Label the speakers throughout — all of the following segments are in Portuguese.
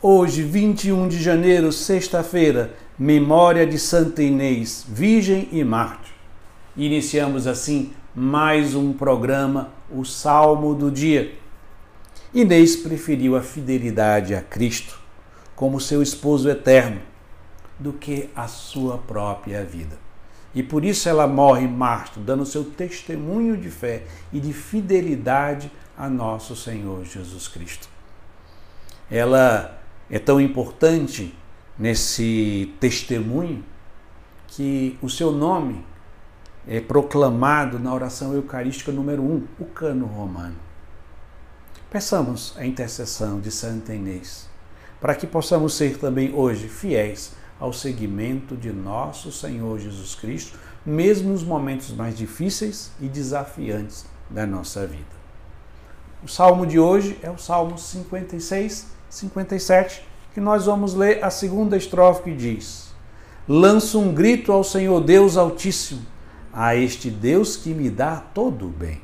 Speaker 1: Hoje, 21 de janeiro, sexta-feira, memória de Santa Inês, Virgem e Mártir. Iniciamos assim mais um programa, o Salmo do Dia. Inês preferiu a fidelidade a Cristo como seu esposo eterno do que a sua própria vida. E por isso ela morre mártir, dando seu testemunho de fé e de fidelidade a nosso Senhor Jesus Cristo. Ela é tão importante nesse testemunho que o seu nome é proclamado na oração eucarística número 1, o cano romano. Peçamos a intercessão de Santa Inês, para que possamos ser também hoje fiéis ao seguimento de nosso Senhor Jesus Cristo, mesmo nos momentos mais difíceis e desafiantes da nossa vida. O salmo de hoje é o Salmo 56, 57, que nós vamos ler a segunda estrofe que diz: Lanço um grito ao Senhor Deus Altíssimo, a este Deus que me dá todo o bem,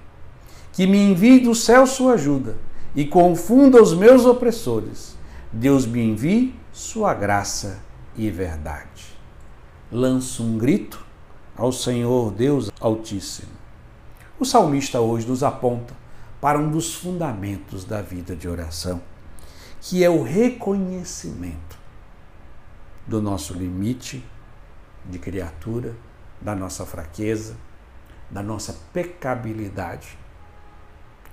Speaker 1: que me envie do céu sua ajuda e confunda os meus opressores. Deus me envie sua graça e verdade. Lanço um grito ao Senhor Deus Altíssimo. O salmista hoje nos aponta para um dos fundamentos da vida de oração que é o reconhecimento do nosso limite de criatura, da nossa fraqueza, da nossa pecabilidade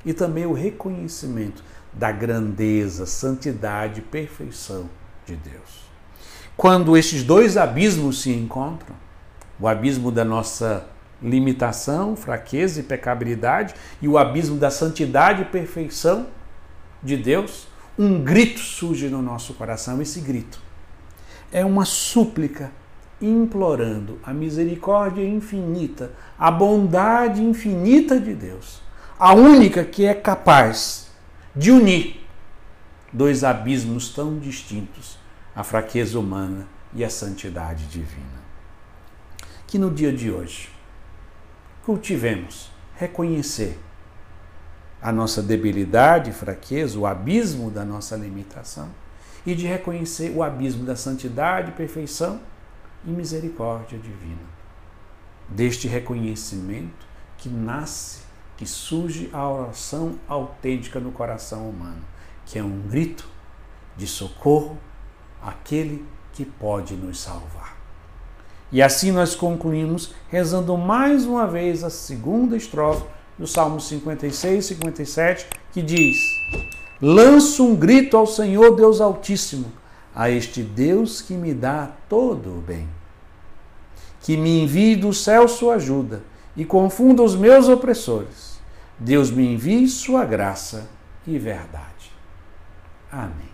Speaker 1: e também o reconhecimento da grandeza, santidade perfeição de Deus. Quando esses dois abismos se encontram, o abismo da nossa limitação, fraqueza e pecabilidade e o abismo da santidade e perfeição de Deus, um grito surge no nosso coração. Esse grito é uma súplica implorando a misericórdia infinita, a bondade infinita de Deus, a única que é capaz de unir dois abismos tão distintos, a fraqueza humana e a santidade divina. Que no dia de hoje cultivemos reconhecer a nossa debilidade fraqueza, o abismo da nossa limitação, e de reconhecer o abismo da santidade, perfeição e misericórdia divina. Deste reconhecimento que nasce, que surge a oração autêntica no coração humano, que é um grito de socorro àquele que pode nos salvar. E assim nós concluímos rezando mais uma vez a segunda estrofe do Salmo 56, 57, que diz: Lanço um grito ao Senhor Deus Altíssimo, a este Deus que me dá todo o bem. Que me envie do céu sua ajuda e confunda os meus opressores. Deus me envie sua graça e verdade. Amém.